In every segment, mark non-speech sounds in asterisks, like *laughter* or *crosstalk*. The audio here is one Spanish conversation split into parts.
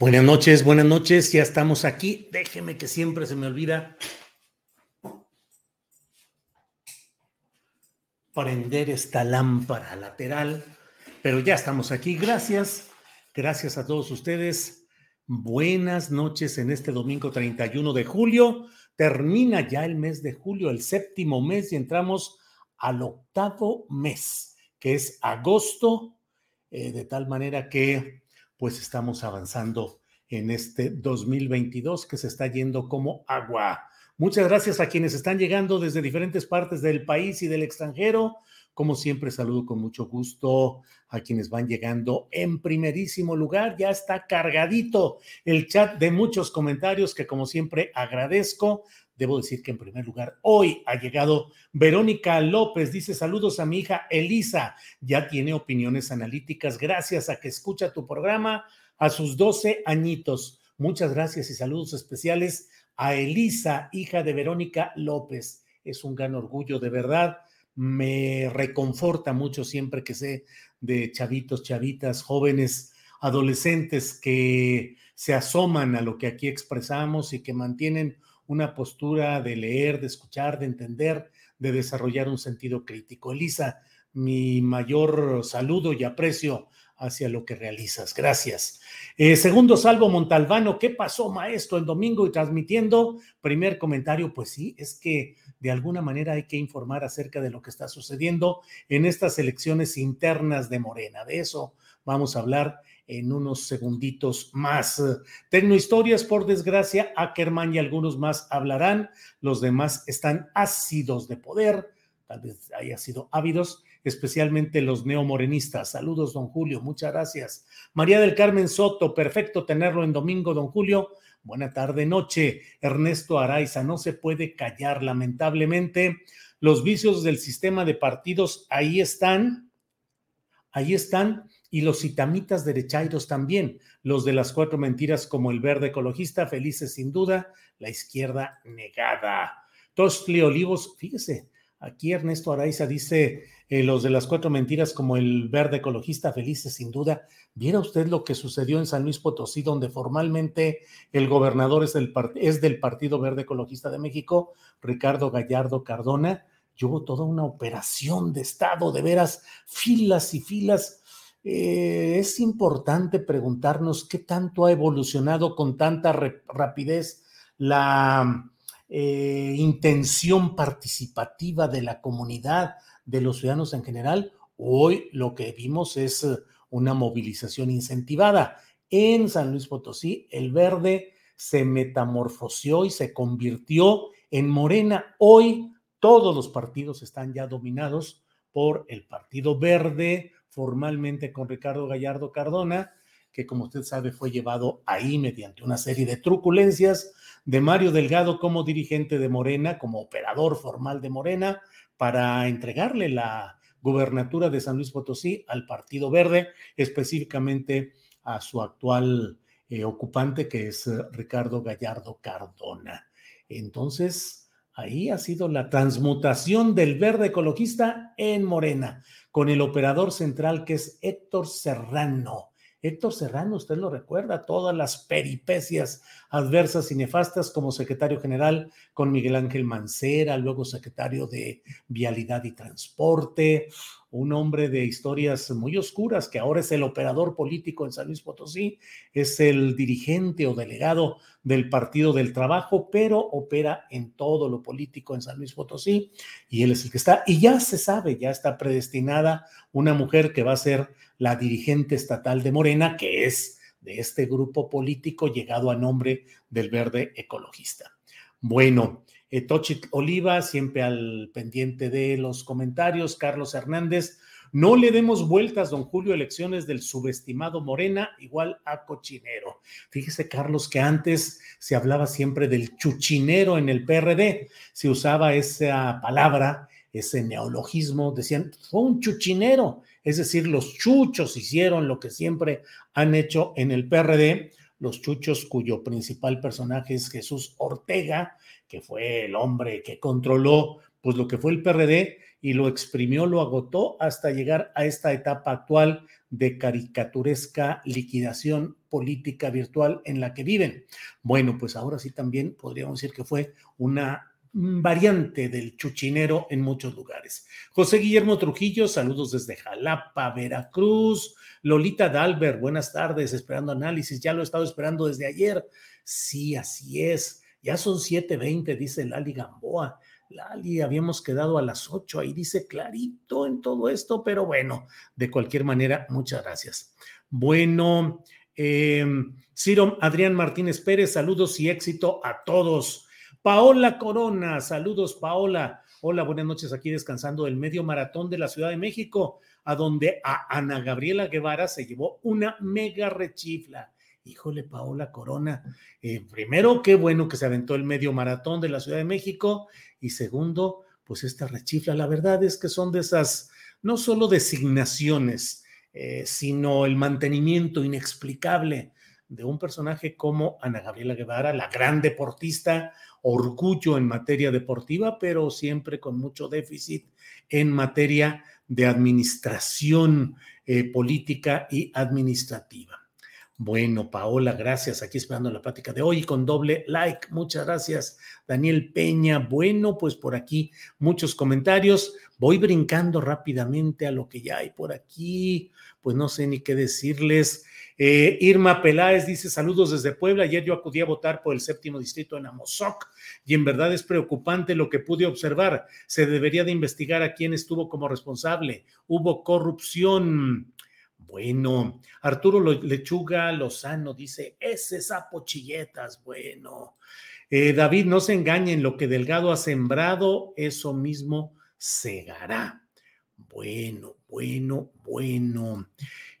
Buenas noches, buenas noches, ya estamos aquí. Déjeme que siempre se me olvida prender esta lámpara lateral, pero ya estamos aquí. Gracias, gracias a todos ustedes. Buenas noches en este domingo 31 de julio. Termina ya el mes de julio, el séptimo mes, y entramos al octavo mes, que es agosto, eh, de tal manera que pues estamos avanzando en este 2022 que se está yendo como agua. Muchas gracias a quienes están llegando desde diferentes partes del país y del extranjero. Como siempre, saludo con mucho gusto a quienes van llegando en primerísimo lugar. Ya está cargadito el chat de muchos comentarios que como siempre agradezco. Debo decir que en primer lugar, hoy ha llegado Verónica López. Dice saludos a mi hija Elisa. Ya tiene opiniones analíticas gracias a que escucha tu programa a sus 12 añitos. Muchas gracias y saludos especiales a Elisa, hija de Verónica López. Es un gran orgullo, de verdad. Me reconforta mucho siempre que sé de chavitos, chavitas, jóvenes, adolescentes que se asoman a lo que aquí expresamos y que mantienen una postura de leer, de escuchar, de entender, de desarrollar un sentido crítico. Elisa, mi mayor saludo y aprecio hacia lo que realizas. Gracias. Eh, segundo salvo Montalbano, ¿qué pasó, maestro, el domingo y transmitiendo? Primer comentario, pues sí, es que de alguna manera hay que informar acerca de lo que está sucediendo en estas elecciones internas de Morena. De eso vamos a hablar en unos segunditos más. Tecnohistorias, por desgracia, Ackerman y algunos más hablarán, los demás están ácidos de poder, tal vez haya sido ávidos, especialmente los neomorenistas. Saludos, don Julio, muchas gracias. María del Carmen Soto, perfecto tenerlo en domingo, don Julio. Buena tarde, noche. Ernesto Araiza, no se puede callar, lamentablemente. Los vicios del sistema de partidos ahí están, ahí están, y los citamitas derechairos también, los de las cuatro mentiras como el verde ecologista, felices sin duda, la izquierda negada. Tostli Olivos, fíjese, aquí Ernesto Araiza dice, eh, los de las cuatro mentiras como el verde ecologista felices sin duda. ¿Viera usted lo que sucedió en San Luis Potosí, donde formalmente el gobernador es del, es del Partido Verde Ecologista de México, Ricardo Gallardo Cardona? Y hubo toda una operación de Estado, de veras, filas y filas. Eh, es importante preguntarnos qué tanto ha evolucionado con tanta rapidez la eh, intención participativa de la comunidad, de los ciudadanos en general. Hoy lo que vimos es eh, una movilización incentivada. En San Luis Potosí, el verde se metamorfoseó y se convirtió en morena. Hoy todos los partidos están ya dominados por el Partido Verde, formalmente con Ricardo Gallardo Cardona, que como usted sabe fue llevado ahí mediante una serie de truculencias de Mario Delgado como dirigente de Morena, como operador formal de Morena, para entregarle la gubernatura de San Luis Potosí al Partido Verde, específicamente a su actual eh, ocupante, que es eh, Ricardo Gallardo Cardona. Entonces, Ahí ha sido la transmutación del verde ecologista en Morena, con el operador central que es Héctor Serrano. Héctor Serrano, usted lo recuerda, todas las peripecias adversas y nefastas como secretario general con Miguel Ángel Mancera, luego secretario de Vialidad y Transporte, un hombre de historias muy oscuras que ahora es el operador político en San Luis Potosí, es el dirigente o delegado del Partido del Trabajo, pero opera en todo lo político en San Luis Potosí y él es el que está, y ya se sabe, ya está predestinada una mujer que va a ser la dirigente estatal de Morena, que es de este grupo político llegado a nombre del verde ecologista. Bueno, eh, Oliva, siempre al pendiente de los comentarios. Carlos Hernández, no le demos vueltas, don Julio, elecciones del subestimado Morena, igual a cochinero. Fíjese, Carlos, que antes se hablaba siempre del chuchinero en el PRD, se usaba esa palabra, ese neologismo, decían, fue un chuchinero, es decir, los chuchos hicieron lo que siempre han hecho en el PRD, los chuchos cuyo principal personaje es Jesús Ortega, que fue el hombre que controló pues lo que fue el PRD y lo exprimió, lo agotó hasta llegar a esta etapa actual de caricaturesca liquidación política virtual en la que viven. Bueno, pues ahora sí también podríamos decir que fue una variante del chuchinero en muchos lugares. José Guillermo Trujillo, saludos desde Jalapa, Veracruz. Lolita Dalbert, buenas tardes, esperando análisis. Ya lo he estado esperando desde ayer. Sí, así es. Ya son 7:20, dice Lali Gamboa. Lali, habíamos quedado a las 8, ahí dice clarito en todo esto, pero bueno, de cualquier manera, muchas gracias. Bueno, eh, Ciro Adrián Martínez Pérez, saludos y éxito a todos. Paola Corona, saludos Paola. Hola, buenas noches aquí descansando del medio maratón de la Ciudad de México, a donde a Ana Gabriela Guevara se llevó una mega rechifla híjole, Paola Corona, eh, primero, qué bueno que se aventó el medio maratón de la Ciudad de México y segundo, pues esta rechifla, la verdad es que son de esas, no solo designaciones, eh, sino el mantenimiento inexplicable de un personaje como Ana Gabriela Guevara, la gran deportista, orgullo en materia deportiva, pero siempre con mucho déficit en materia de administración eh, política y administrativa. Bueno, Paola, gracias. Aquí esperando la plática de hoy con doble like. Muchas gracias. Daniel Peña, bueno, pues por aquí muchos comentarios. Voy brincando rápidamente a lo que ya hay por aquí. Pues no sé ni qué decirles. Eh, Irma Peláez dice saludos desde Puebla. Ayer yo acudí a votar por el séptimo distrito en Amozoc y en verdad es preocupante lo que pude observar. Se debería de investigar a quién estuvo como responsable. Hubo corrupción. Bueno, Arturo Lechuga Lozano dice, ese sapo chilletas, bueno. Eh, David, no se engañen, lo que Delgado ha sembrado, eso mismo segará. Bueno, bueno, bueno.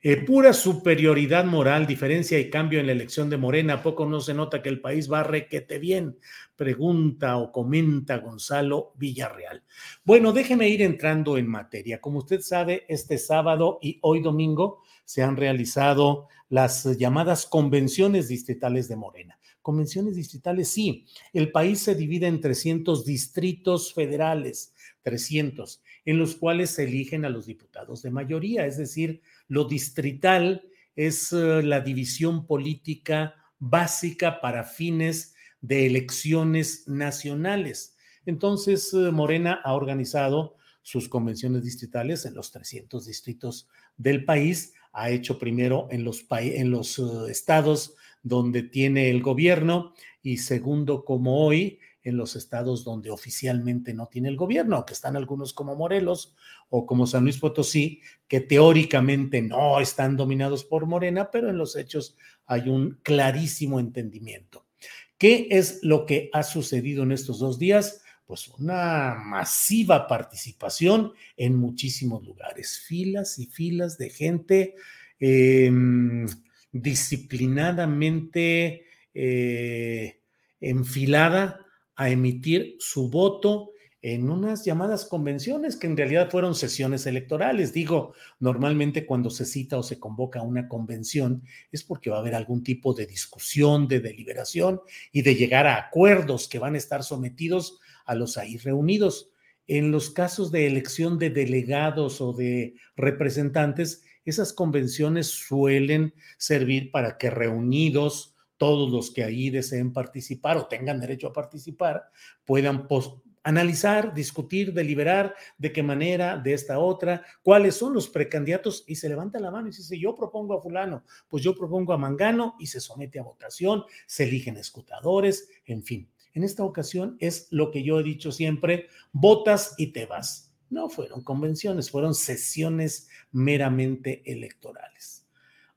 Eh, pura superioridad moral, diferencia y cambio en la elección de Morena. ¿A poco no se nota que el país va requete bien? Pregunta o comenta Gonzalo Villarreal. Bueno, déjeme ir entrando en materia. Como usted sabe, este sábado y hoy domingo se han realizado las llamadas convenciones distritales de Morena. Convenciones distritales, sí. El país se divide en 300 distritos federales, 300, en los cuales se eligen a los diputados de mayoría, es decir, lo distrital es eh, la división política básica para fines de elecciones nacionales. Entonces, eh, Morena ha organizado sus convenciones distritales en los 300 distritos del país. Ha hecho primero en los, en los eh, estados donde tiene el gobierno y segundo, como hoy, en los estados donde oficialmente no tiene el gobierno, que están algunos como Morelos o como San Luis Potosí, que teóricamente no están dominados por Morena, pero en los hechos hay un clarísimo entendimiento. ¿Qué es lo que ha sucedido en estos dos días? Pues una masiva participación en muchísimos lugares, filas y filas de gente em, disciplinadamente eh, enfilada a emitir su voto en unas llamadas convenciones que en realidad fueron sesiones electorales. Digo, normalmente cuando se cita o se convoca una convención es porque va a haber algún tipo de discusión, de deliberación y de llegar a acuerdos que van a estar sometidos a los ahí reunidos. En los casos de elección de delegados o de representantes, esas convenciones suelen servir para que reunidos todos los que ahí deseen participar o tengan derecho a participar puedan analizar, discutir, deliberar de qué manera, de esta otra, cuáles son los precandidatos y se levanta la mano y dice, yo propongo a fulano, pues yo propongo a Mangano y se somete a votación, se eligen escutadores, en fin. En esta ocasión es lo que yo he dicho siempre, votas y te vas. No fueron convenciones, fueron sesiones meramente electorales.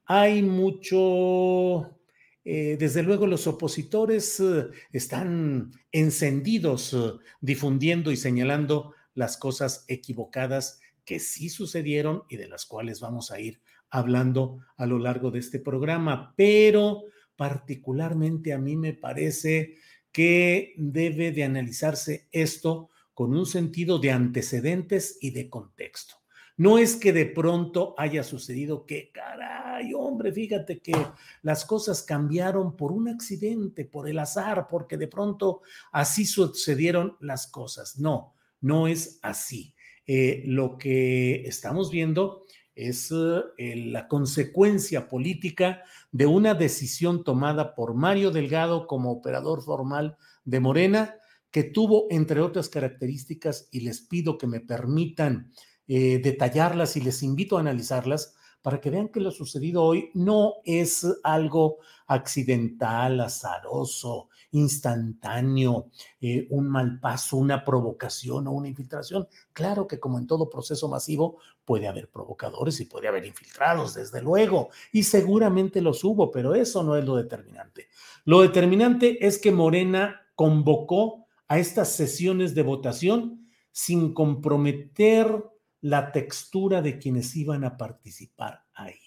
Hay mucho eh, desde luego los opositores eh, están encendidos eh, difundiendo y señalando las cosas equivocadas que sí sucedieron y de las cuales vamos a ir hablando a lo largo de este programa, pero particularmente a mí me parece que debe de analizarse esto con un sentido de antecedentes y de contexto. No es que de pronto haya sucedido que, caray, hombre, fíjate que las cosas cambiaron por un accidente, por el azar, porque de pronto así sucedieron las cosas. No, no es así. Eh, lo que estamos viendo es eh, la consecuencia política de una decisión tomada por Mario Delgado como operador formal de Morena, que tuvo, entre otras características, y les pido que me permitan eh, detallarlas y les invito a analizarlas para que vean que lo sucedido hoy no es algo accidental, azaroso, instantáneo, eh, un mal paso, una provocación o una infiltración. Claro que como en todo proceso masivo puede haber provocadores y puede haber infiltrados, desde luego, y seguramente los hubo, pero eso no es lo determinante. Lo determinante es que Morena convocó a estas sesiones de votación sin comprometer la textura de quienes iban a participar ahí.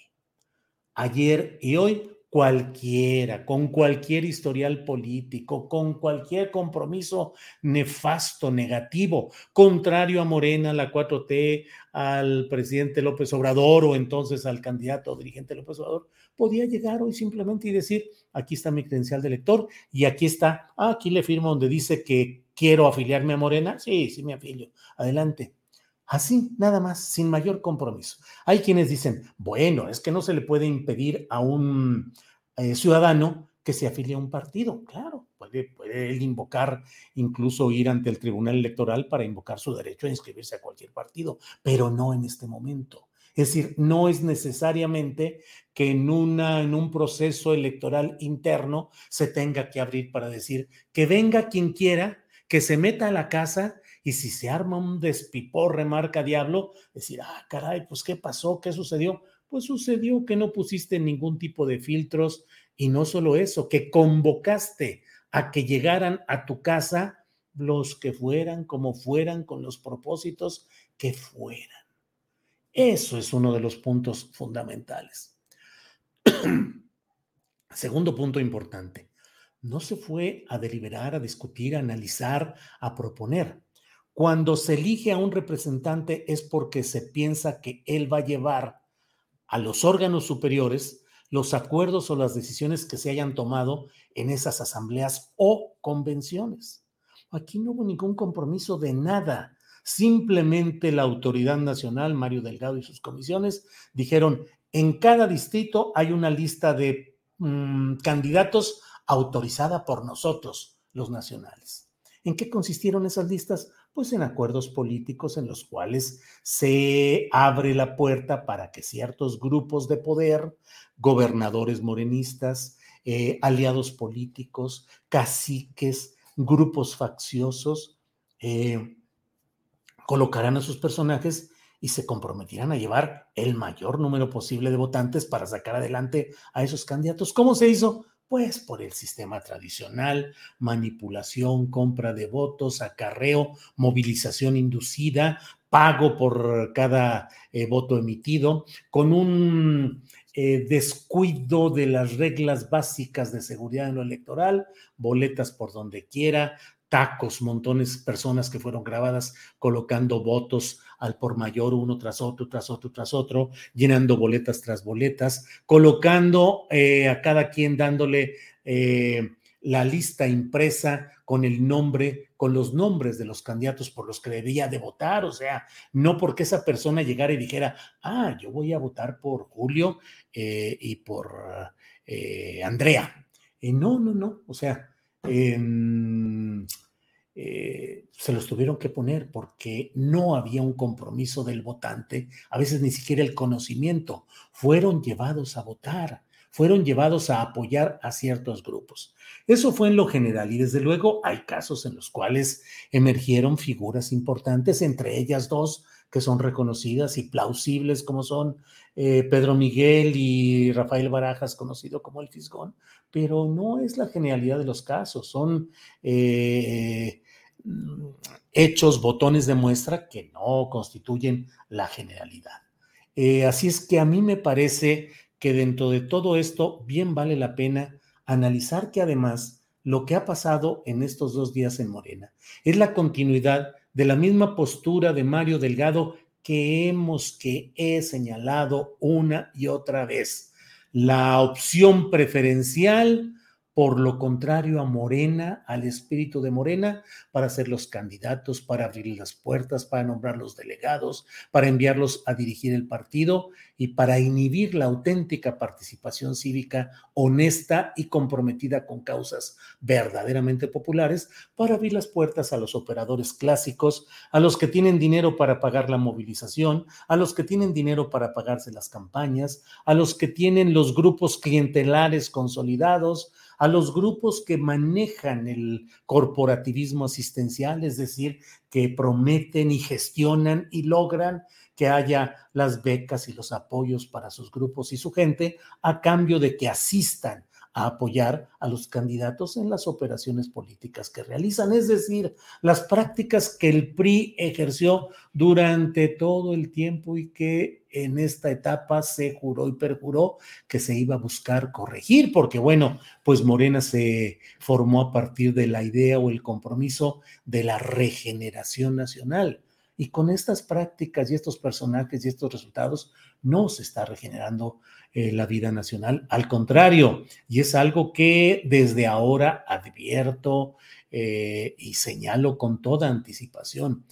Ayer y hoy, cualquiera, con cualquier historial político, con cualquier compromiso nefasto, negativo, contrario a Morena, la 4T, al presidente López Obrador o entonces al candidato dirigente López Obrador, podía llegar hoy simplemente y decir, aquí está mi credencial de elector y aquí está, ah, aquí le firmo donde dice que quiero afiliarme a Morena. Sí, sí me afilio. Adelante Así, nada más, sin mayor compromiso. Hay quienes dicen, bueno, es que no se le puede impedir a un eh, ciudadano que se afilie a un partido. Claro, puede, él invocar, incluso ir ante el Tribunal Electoral para invocar su derecho a inscribirse a cualquier partido, pero no en este momento. Es decir, no es necesariamente que en, una, en un proceso electoral interno se tenga que abrir para decir que venga quien quiera, que se meta a la casa y si se arma un despiporre marca diablo, decir, ah, caray, pues ¿qué pasó? ¿Qué sucedió? Pues sucedió que no pusiste ningún tipo de filtros y no solo eso, que convocaste a que llegaran a tu casa los que fueran, como fueran, con los propósitos que fueran. Eso es uno de los puntos fundamentales. *clears throat* Segundo punto importante, no se fue a deliberar, a discutir, a analizar, a proponer. Cuando se elige a un representante es porque se piensa que él va a llevar a los órganos superiores los acuerdos o las decisiones que se hayan tomado en esas asambleas o convenciones. Aquí no hubo ningún compromiso de nada. Simplemente la autoridad nacional, Mario Delgado y sus comisiones, dijeron, en cada distrito hay una lista de mm, candidatos autorizada por nosotros, los nacionales. ¿En qué consistieron esas listas? Pues en acuerdos políticos en los cuales se abre la puerta para que ciertos grupos de poder, gobernadores morenistas, eh, aliados políticos, caciques, grupos facciosos, eh, colocarán a sus personajes y se comprometirán a llevar el mayor número posible de votantes para sacar adelante a esos candidatos. ¿Cómo se hizo? Pues por el sistema tradicional, manipulación, compra de votos, acarreo, movilización inducida, pago por cada eh, voto emitido, con un eh, descuido de las reglas básicas de seguridad en lo electoral, boletas por donde quiera, tacos, montones de personas que fueron grabadas colocando votos al por mayor uno tras otro, tras otro, tras otro, llenando boletas tras boletas, colocando eh, a cada quien dándole eh, la lista impresa con el nombre, con los nombres de los candidatos por los que debía de votar, o sea, no porque esa persona llegara y dijera, ah, yo voy a votar por Julio eh, y por Andrea. No, no, no, o sea, em, se los tuvieron que poner porque no había un compromiso del votante, a veces ni siquiera el conocimiento, fueron llevados a votar fueron llevados a apoyar a ciertos grupos. Eso fue en lo general y desde luego hay casos en los cuales emergieron figuras importantes, entre ellas dos que son reconocidas y plausibles como son eh, Pedro Miguel y Rafael Barajas, conocido como el Fisgón, pero no es la genialidad de los casos, son eh, hechos, botones de muestra que no constituyen la generalidad. Eh, así es que a mí me parece que dentro de todo esto bien vale la pena analizar que además lo que ha pasado en estos dos días en Morena es la continuidad de la misma postura de Mario Delgado que hemos, que he señalado una y otra vez. La opción preferencial por lo contrario a Morena, al espíritu de Morena, para ser los candidatos, para abrir las puertas, para nombrar los delegados, para enviarlos a dirigir el partido y para inhibir la auténtica participación cívica honesta y comprometida con causas verdaderamente populares, para abrir las puertas a los operadores clásicos, a los que tienen dinero para pagar la movilización, a los que tienen dinero para pagarse las campañas, a los que tienen los grupos clientelares consolidados, a los grupos que manejan el corporativismo asistencial, es decir, que prometen y gestionan y logran que haya las becas y los apoyos para sus grupos y su gente a cambio de que asistan a apoyar a los candidatos en las operaciones políticas que realizan, es decir, las prácticas que el PRI ejerció durante todo el tiempo y que en esta etapa se juró y perjuró que se iba a buscar corregir, porque bueno, pues Morena se formó a partir de la idea o el compromiso de la regeneración nacional. Y con estas prácticas y estos personajes y estos resultados no se está regenerando eh, la vida nacional. Al contrario, y es algo que desde ahora advierto eh, y señalo con toda anticipación.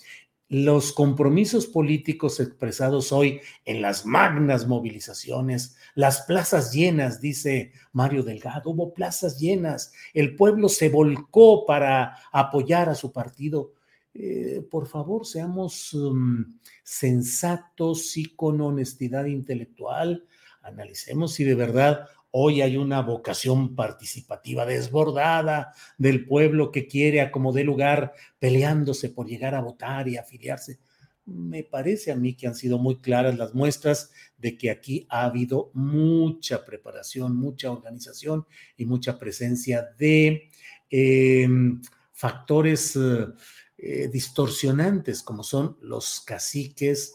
Los compromisos políticos expresados hoy en las magnas movilizaciones, las plazas llenas, dice Mario Delgado, hubo plazas llenas, el pueblo se volcó para apoyar a su partido. Eh, por favor, seamos um, sensatos y con honestidad intelectual, analicemos si de verdad hoy hay una vocación participativa desbordada del pueblo que quiere a como dé lugar peleándose por llegar a votar y afiliarse. Me parece a mí que han sido muy claras las muestras de que aquí ha habido mucha preparación, mucha organización y mucha presencia de em, factores eh, distorsionantes como son los caciques,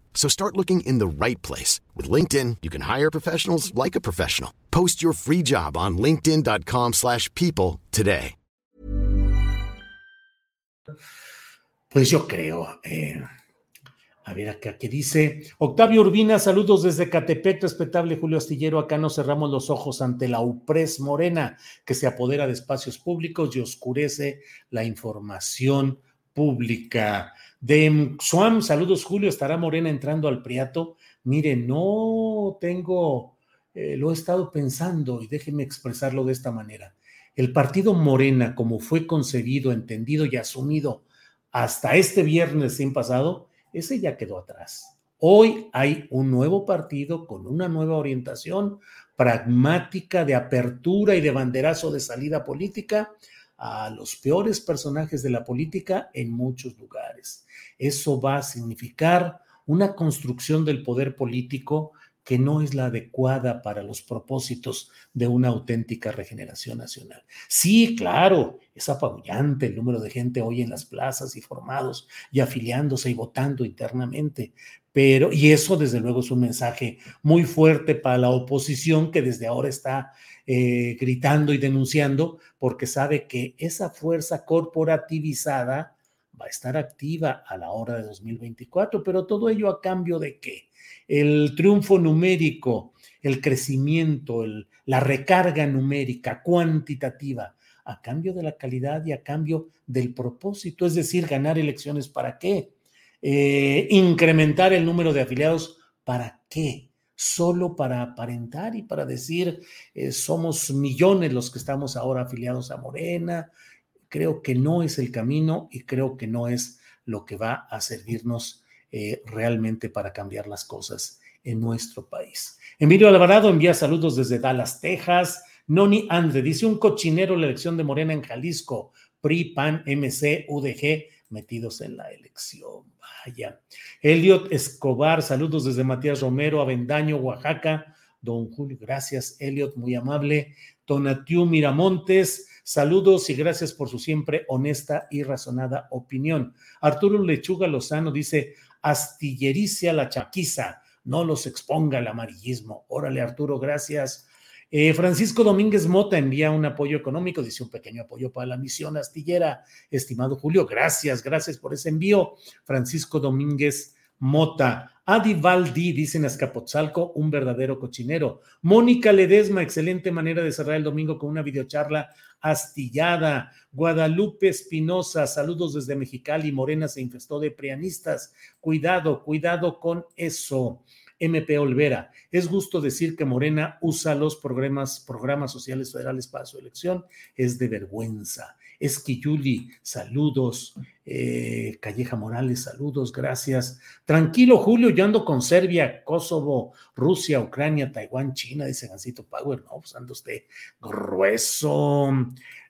So start looking in the right place. With LinkedIn, you can hire professionals like a professional. Post your free job on linkedin.com slash people today. Pues yo creo, eh, A ver, acá que dice Octavio Urbina, saludos desde Catepec, respetable Julio Astillero. Acá no cerramos los ojos ante la UPRES morena que se apodera de espacios públicos y oscurece la información pública. De Suam, saludos Julio, ¿estará Morena entrando al Priato? Mire, no tengo, eh, lo he estado pensando y déjeme expresarlo de esta manera. el partido Morena, como fue concebido, entendido y asumido hasta este viernes sin pasado, ese ya quedó atrás. Hoy hay un nuevo partido con una nueva orientación pragmática de apertura y de banderazo de salida política a los peores personajes de la política en muchos lugares. Eso va a significar una construcción del poder político que no es la adecuada para los propósitos de una auténtica regeneración nacional. Sí, claro, es apabullante el número de gente hoy en las plazas y formados y afiliándose y votando internamente, pero, y eso desde luego es un mensaje muy fuerte para la oposición que desde ahora está eh, gritando y denunciando porque sabe que esa fuerza corporativizada va a estar activa a la hora de 2024, pero todo ello a cambio de qué? El triunfo numérico, el crecimiento, la recarga numérica, cuantitativa, a cambio de la calidad y a cambio del propósito, es decir, ganar elecciones para qué? Eh, incrementar el número de afiliados para qué? Solo para aparentar y para decir eh, somos millones los que estamos ahora afiliados a Morena, creo que no es el camino y creo que no es lo que va a servirnos eh, realmente para cambiar las cosas en nuestro país. Emilio Alvarado envía saludos desde Dallas, Texas. Noni Andre dice un cochinero la elección de Morena en Jalisco. PRI, PAN, MC, UDG metidos en la elección. Vaya. Elliot Escobar, saludos desde Matías Romero, Avendaño, Oaxaca. Don Julio, gracias, Elliot, muy amable. Tonatiu Miramontes, Saludos y gracias por su siempre honesta y razonada opinión. Arturo Lechuga Lozano dice, astillericia la chaquiza, no los exponga el amarillismo. Órale, Arturo, gracias. Eh, Francisco Domínguez Mota envía un apoyo económico, dice un pequeño apoyo para la misión astillera. Estimado Julio, gracias, gracias por ese envío. Francisco Domínguez Mota. Adi Valdi, dice en Azcapotzalco, un verdadero cochinero. Mónica Ledesma, excelente manera de cerrar el domingo con una videocharla astillada. Guadalupe Espinosa, saludos desde Mexicali. Morena se infestó de prianistas. Cuidado, cuidado con eso. MP Olvera, es justo decir que Morena usa los programas, programas sociales federales para su elección. Es de vergüenza. Esquiyuli, saludos. Eh, Calleja Morales, saludos, gracias. Tranquilo, Julio, yo ando con Serbia, Kosovo, Rusia, Ucrania, Taiwán, China, dice Gancito Power. No, pues anda usted grueso.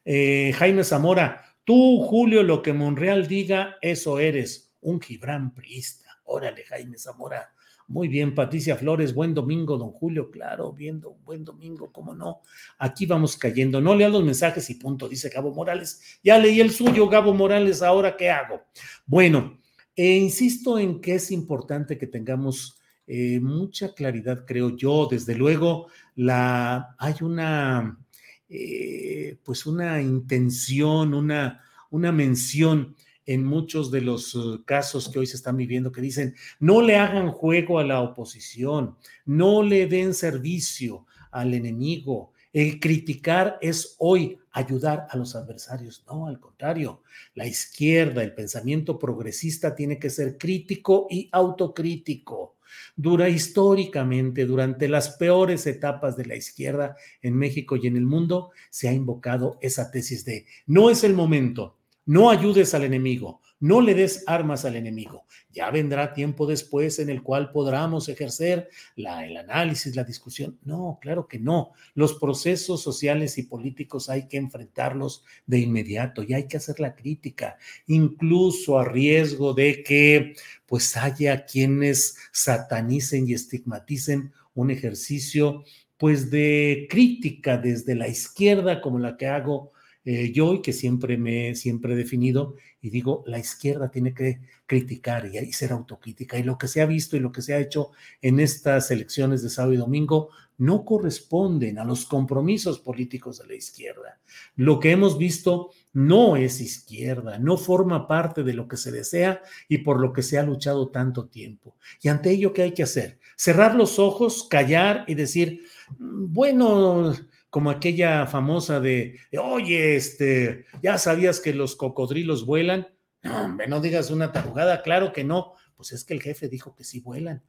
Eh, Jaime Zamora, tú, Julio, lo que Monreal diga, eso eres, un Gibran priista. Órale, Jaime Zamora. Muy bien, Patricia Flores, buen domingo, don Julio, claro, viendo, buen domingo, cómo no. Aquí vamos cayendo. No lea los mensajes y punto, dice Gabo Morales. Ya leí el suyo, Gabo Morales, ahora qué hago. Bueno, e insisto en que es importante que tengamos eh, mucha claridad, creo yo. Desde luego, la, hay una, eh, pues una intención, una, una mención en muchos de los uh, casos que hoy se están viviendo que dicen, no le hagan juego a la oposición, no le den servicio al enemigo. El criticar es hoy ayudar a los adversarios. No, al contrario, la izquierda, el pensamiento progresista tiene que ser crítico y autocrítico. Dura históricamente, durante las peores etapas de la izquierda en México y en el mundo, se ha invocado esa tesis de no es el momento, no ayudes al enemigo, no le des armas al enemigo. Ya vendrá tiempo después en el cual podamos ejercer el análisis, la discusión. No, claro que no. Los procesos sociales y políticos hay que enfrentarlos de inmediato y hay que hacer la crítica, incluso a riesgo de que pues haya quienes satanicen y estigmaticen un ejercicio pues de crítica desde la izquierda como la que hago eh, yo que siempre me siempre he definido y digo, la izquierda tiene que criticar y, y, ser autocrítica. Y lo que se ha visto y lo que se ha hecho en estas elecciones de sábado y domingo no corresponden a los compromisos políticos de la izquierda. Lo que hemos visto no es izquierda, no forma parte de lo que se desea y por lo que se ha luchado tanto tiempo. Y ante ello, ¿qué hay que hacer? Cerrar los ojos, callar y decir, mm, bueno, como aquella famosa de, oye, este, ya sabías que los cocodrilos vuelan. No, hombre, no digas una tarugada, claro que no. Pues es que el jefe dijo que sí vuelan.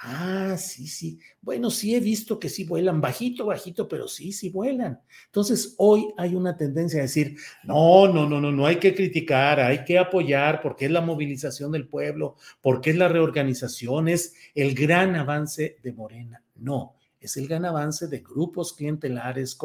Ah, sí, sí. Bueno, sí he visto que sí vuelan, bajito, bajito, pero sí, sí vuelan. Entonces, hoy hay una tendencia a decir, no, no, no, no, no hay que criticar, hay que apoyar porque es la movilización del pueblo, porque es la reorganización, es el gran avance de Morena. No, es el gran avance de grupos clientelares,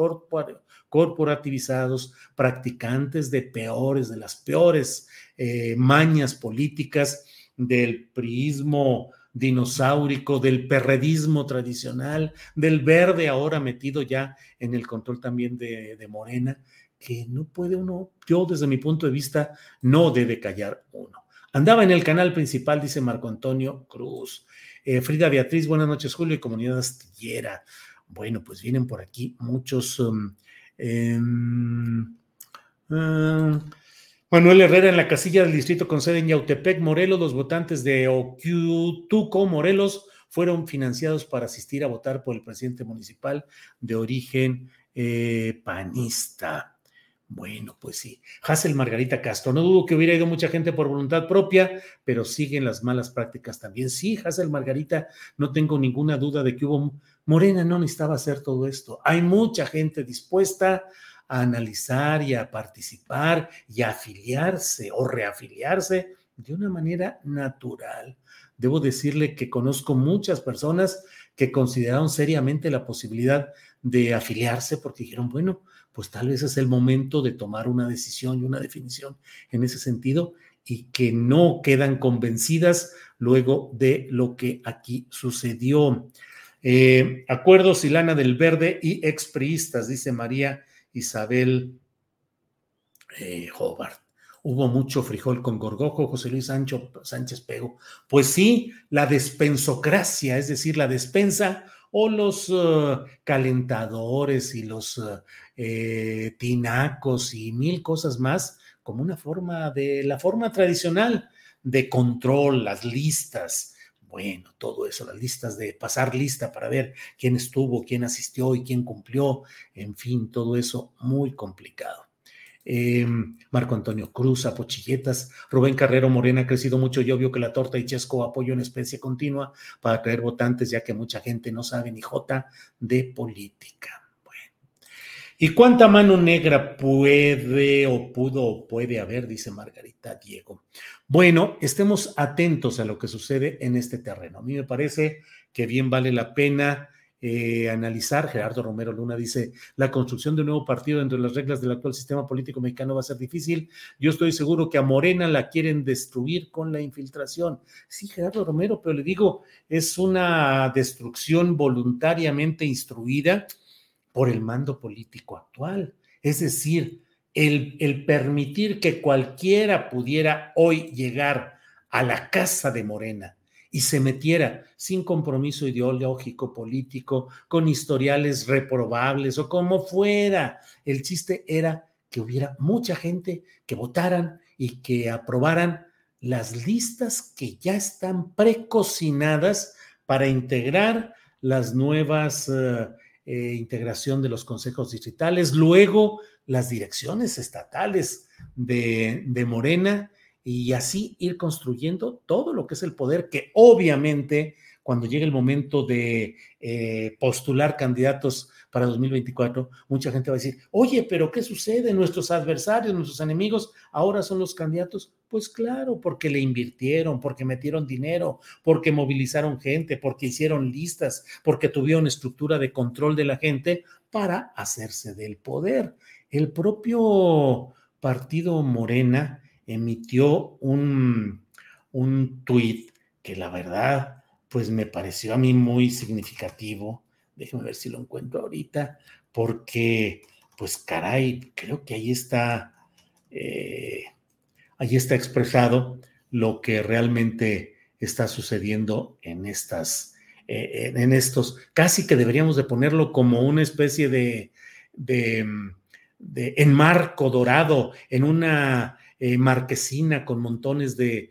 corporativizados, practicantes de peores, de las peores eh, mañas políticas del priismo dinosaurico, del perredismo tradicional, del verde ahora metido ya en el control también de, Morena, que no puede uno, yo desde mi punto de vista, no debe callar uno. Andaba en el canal principal, dice Marco Antonio Cruz. Eh, Frida Beatriz, buenas noches, Julio y comunidad astillera. Bueno, pues vienen por aquí muchos. Um, em, ah, Manuel Herrera en la casilla del distrito con sede en Yautepec, Morelos. Los votantes de Ocutuco, Morelos, fueron financiados para asistir a votar por el presidente municipal de origen eh, panista. Bueno, pues sí. Hazel Margarita Castro. No dudo que hubiera ido mucha gente por voluntad propia, pero siguen las malas prácticas también. Sí, Hazel Margarita, no tengo ninguna duda de que hubo. Morena no necesitaba hacer todo esto. Hay mucha gente dispuesta a analizar y a participar y afiliarse o reafiliarse de una manera natural. Debo decirle que conozco muchas personas que consideraron seriamente la posibilidad de afiliarse porque dijeron, bueno, pues tal vez es el momento de tomar una decisión y una definición en ese sentido y que no quedan convencidas luego de lo que aquí sucedió. Eh, acuerdos Silana del Verde y expriistas, dice María Isabel eh, Hobart. Hubo mucho frijol con gorgojo, José Luis Sancho, Sánchez Pego. Pues sí, la despensocracia, es decir, la despensa o los eh, calentadores y los eh, tinacos y mil cosas más, como una forma de la forma tradicional de control, las listas, bueno, todo eso, las listas de pasar lista para ver quién estuvo, quién asistió y quién cumplió, en fin, todo eso muy complicado. Em, Marco Antonio Cruz, Apochilletas, Rubén Carrero Morena ha crecido mucho y obvio que la torta y Chesco apoyo en especie continua para traer votantes, ya que mucha gente no sabe ni jota de política. ¿Y cuánta mano negra puede o pudo o puede haber? Dice Margarita Diego. Bueno, estemos atentos a lo que sucede en este terreno. A mí me parece que bien vale la pena eh, analizar. Gerardo Romero Luna dice, la construcción de un nuevo partido dentro de las reglas del actual sistema político mexicano va a ser difícil. Yo estoy seguro que a Morena la quieren destruir con la infiltración. Sí, Gerardo Romero, pero le digo, es una destrucción voluntariamente instruida por el mando político actual. Es decir, el, el, permitir que cualquiera pudiera hoy llegar a la casa de Morena y se metiera sin compromiso ideológico, político, con historiales reprobables o como fuera. El chiste era que hubiera mucha gente que votaran y que aprobaran las listas que ya están precocinadas para integrar las nuevas eh, eh, integración de los consejos distritales, luego las direcciones estatales de, de Morena y así ir construyendo todo lo que es el poder que obviamente cuando llegue el momento de eh, postular candidatos para 2024, mucha gente va a decir, oye, pero ¿qué sucede? Nuestros adversarios, nuestros enemigos, ahora son los candidatos. Pues claro, porque le invirtieron, porque metieron dinero, porque movilizaron gente, porque hicieron listas, porque tuvieron estructura de control de la gente para hacerse del poder. El propio partido Morena emitió un, un tuit que la verdad pues me pareció a mí muy significativo. Déjenme ver si lo encuentro ahorita, porque, pues caray, creo que ahí está, eh, ahí está expresado lo que realmente está sucediendo en estas, eh, en estos, casi que deberíamos de ponerlo como una especie de, de, de enmarco dorado en una eh, marquesina con montones de,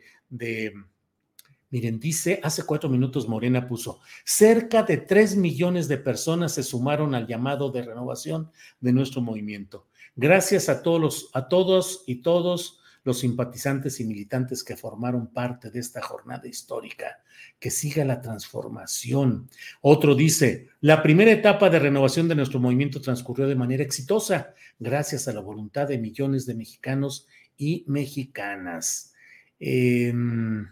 Miren, dice, hace cuatro minutos Morena puso, cerca de tres millones de personas se sumaron al llamado de renovación de nuestro movimiento. Gracias a todos, a todos y todos los simpatizantes y militantes que formaron parte de esta jornada histórica. Que siga la transformación. Otro dice, la primera etapa de renovación de nuestro movimiento transcurrió de manera exitosa, gracias a la voluntad de millones de mexicanos y mexicanas. Em,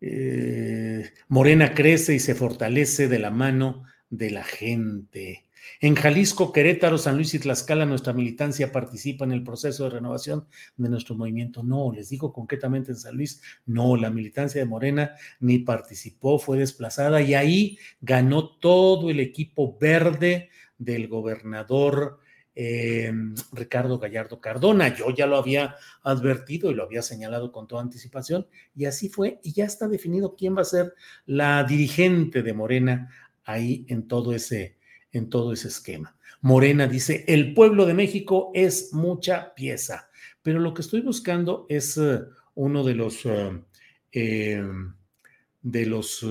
eh, Morena crece y se fortalece de la mano de la gente. En Jalisco, Querétaro, San Luis y Tlaxcala, nuestra militancia participa en el proceso de renovación de nuestro movimiento. No, les digo concretamente en San Luis, no, la militancia de Morena ni participó, fue desplazada y ahí ganó todo el equipo verde del gobernador eh, Ricardo Gallardo Cardona. Yo ya lo había advertido y lo había señalado con toda anticipación y así fue y ya está definido quién va a ser la dirigente de Morena ahí en todo ese en todo ese esquema. Morena dice, el pueblo de México es mucha pieza, pero lo que estoy buscando es eh, uno de los, eh, em, de los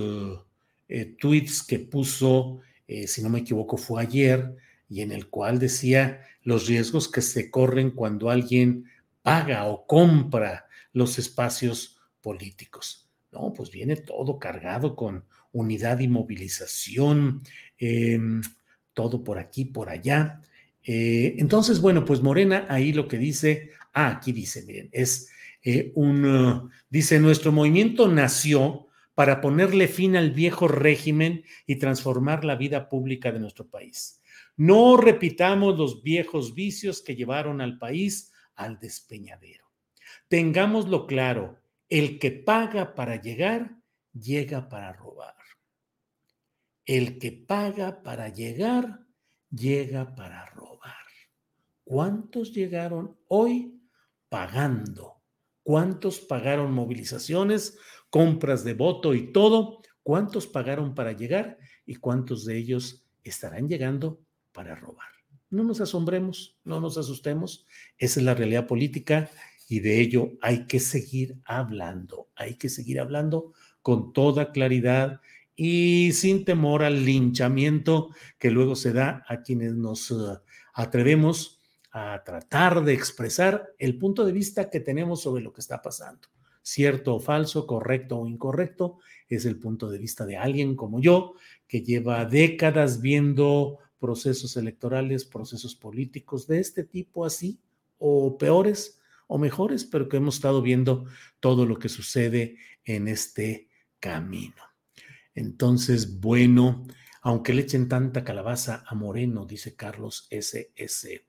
eh, tweets que puso, si no me equivoco, fue ayer, y en el cual decía los riesgos que se corren cuando alguien paga o compra los espacios políticos. No, pues viene todo cargado con unidad y movilización, em, todo por aquí, por allá. Eh, entonces, bueno, pues Morena ahí lo que dice, ah, aquí dice, miren, es eh, un, uh, dice, nuestro movimiento nació para ponerle fin al viejo régimen y transformar la vida pública de nuestro país. No repitamos los viejos vicios que llevaron al país al despeñadero. Tengámoslo claro, el que paga para llegar, llega para robar. El que paga para llegar, llega para robar. ¿Cuántos llegaron hoy pagando? ¿Cuántos pagaron movilizaciones, compras de voto y todo? ¿Cuántos pagaron para llegar y cuántos de ellos estarán llegando para robar? No nos asombremos, no nos asustemos. Esa es la realidad política y de ello hay que seguir hablando, hay que seguir hablando con toda claridad y sin temor al linchamiento que luego se da a quienes nos uh, atrevemos a tratar de expresar el punto de vista que tenemos sobre lo que está pasando. Cierto o falso, correcto o incorrecto, es el punto de vista de alguien como yo, que lleva décadas viendo procesos electorales, procesos políticos de este tipo así, o peores o mejores, pero que hemos estado viendo todo lo que sucede en este camino. Entonces, bueno, aunque le echen tanta calabaza a Moreno, dice Carlos SS.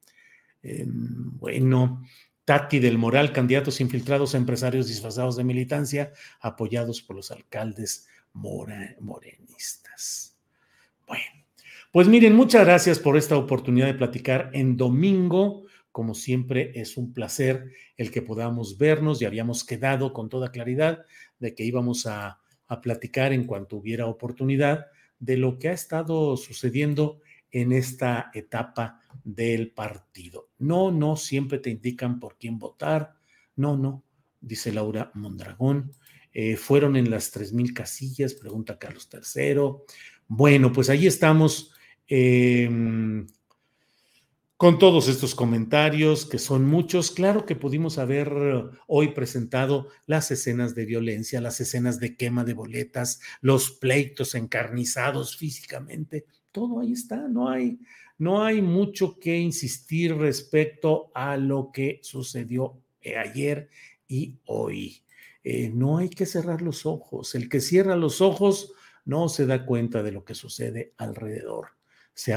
Em, bueno, Tati del Moral, candidatos infiltrados a empresarios disfrazados de militancia, apoyados por los alcaldes morenistas. Bueno, pues miren, muchas gracias por esta oportunidad de platicar en domingo. Como siempre, es un placer el que podamos vernos y habíamos quedado con toda claridad de que íbamos a platicar en cuanto hubiera oportunidad de lo que ha estado sucediendo en esta etapa del partido. No, no, siempre te indican por quién votar. No, no, dice Laura Mondragón. Eh, fueron en las 3.000 casillas, pregunta Carlos III. Bueno, pues ahí estamos. Em, con todos estos comentarios, que son muchos, claro que pudimos haber hoy presentado las escenas de violencia, las escenas de quema de boletas, los pleitos encarnizados físicamente, todo ahí está, no hay, no hay mucho que insistir respecto a lo que sucedió eh, ayer y hoy. Eh, no hay que cerrar los ojos, el que cierra los ojos no se da cuenta de lo que sucede alrededor. Se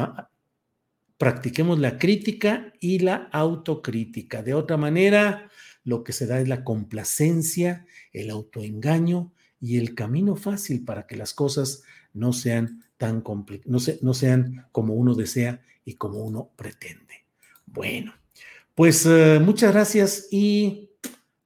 practiquemos la crítica y la autocrítica. De otra manera, lo que se da es la complacencia, el autoengaño y el camino fácil para que las cosas no sean tan no, no sean como uno desea y como uno pretende. Bueno, pues eh, muchas gracias y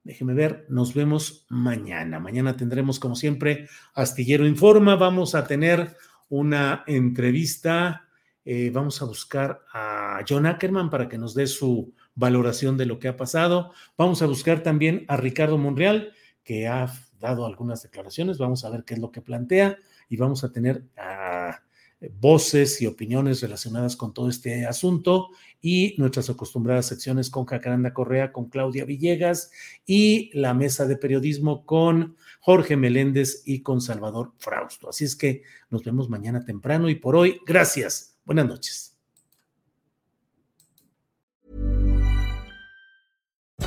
déjeme ver, nos vemos mañana. Mañana tendremos, como siempre, Astillero Informa. Vamos a tener una entrevista eh, vamos a buscar a John Ackerman para que nos dé su valoración de lo que ha pasado. Vamos a buscar también a Ricardo Monreal, que ha dado algunas declaraciones. Vamos a ver qué es lo que plantea y vamos a tener a voces y opiniones relacionadas con todo este asunto y nuestras acostumbradas secciones con Jacaranda Correa, con Claudia Villegas y la mesa de periodismo con Jorge Meléndez y con Salvador Frausto. Así es que nos vemos mañana temprano y por hoy, gracias. Buenas noches.